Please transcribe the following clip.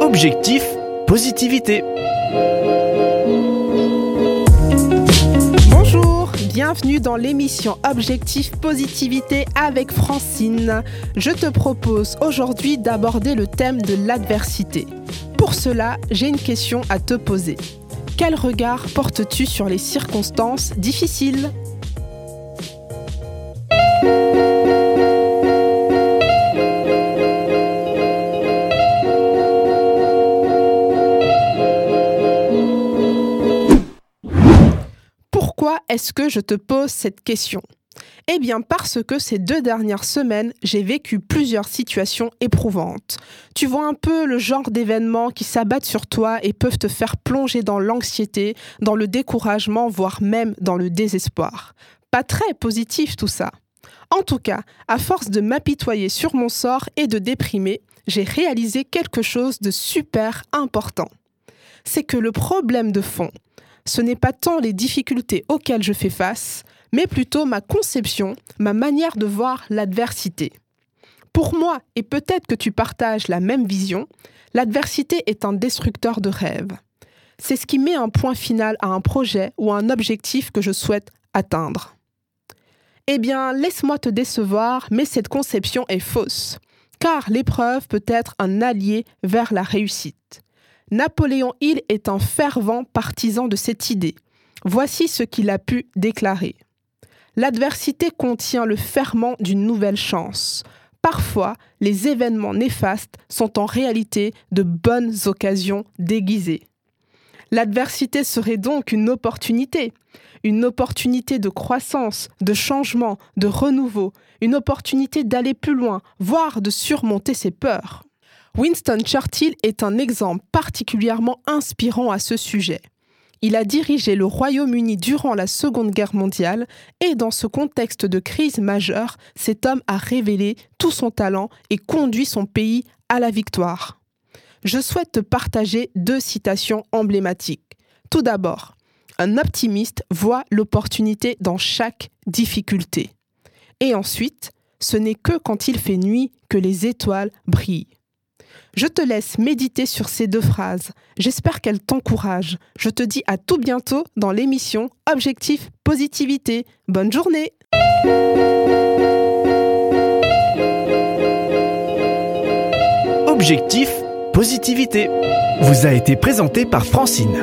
Objectif positivité. Bonjour, bienvenue dans l'émission Objectif Positivité avec Francine. Je te propose aujourd'hui d'aborder le thème de l'adversité. Pour cela, j'ai une question à te poser. Quel regard portes-tu sur les circonstances difficiles? Pourquoi est-ce que je te pose cette question? Eh bien parce que ces deux dernières semaines, j'ai vécu plusieurs situations éprouvantes. Tu vois un peu le genre d'événements qui s'abattent sur toi et peuvent te faire plonger dans l'anxiété, dans le découragement, voire même dans le désespoir. Pas très positif tout ça. En tout cas, à force de m'apitoyer sur mon sort et de déprimer, j'ai réalisé quelque chose de super important. C'est que le problème de fond, ce n'est pas tant les difficultés auxquelles je fais face, mais plutôt ma conception, ma manière de voir l'adversité. Pour moi, et peut-être que tu partages la même vision, l'adversité est un destructeur de rêves. C'est ce qui met un point final à un projet ou à un objectif que je souhaite atteindre. Eh bien, laisse-moi te décevoir, mais cette conception est fausse, car l'épreuve peut être un allié vers la réussite. Napoléon Hill est un fervent partisan de cette idée. Voici ce qu'il a pu déclarer. L'adversité contient le ferment d'une nouvelle chance. Parfois, les événements néfastes sont en réalité de bonnes occasions déguisées. L'adversité serait donc une opportunité, une opportunité de croissance, de changement, de renouveau, une opportunité d'aller plus loin, voire de surmonter ses peurs. Winston Churchill est un exemple particulièrement inspirant à ce sujet. Il a dirigé le Royaume-Uni durant la Seconde Guerre mondiale et dans ce contexte de crise majeure, cet homme a révélé tout son talent et conduit son pays à la victoire. Je souhaite te partager deux citations emblématiques. Tout d'abord, un optimiste voit l'opportunité dans chaque difficulté. Et ensuite, ce n'est que quand il fait nuit que les étoiles brillent. Je te laisse méditer sur ces deux phrases. J'espère qu'elles t'encouragent. Je te dis à tout bientôt dans l'émission Objectif Positivité. Bonne journée Objectif Positivité vous a été présenté par Francine.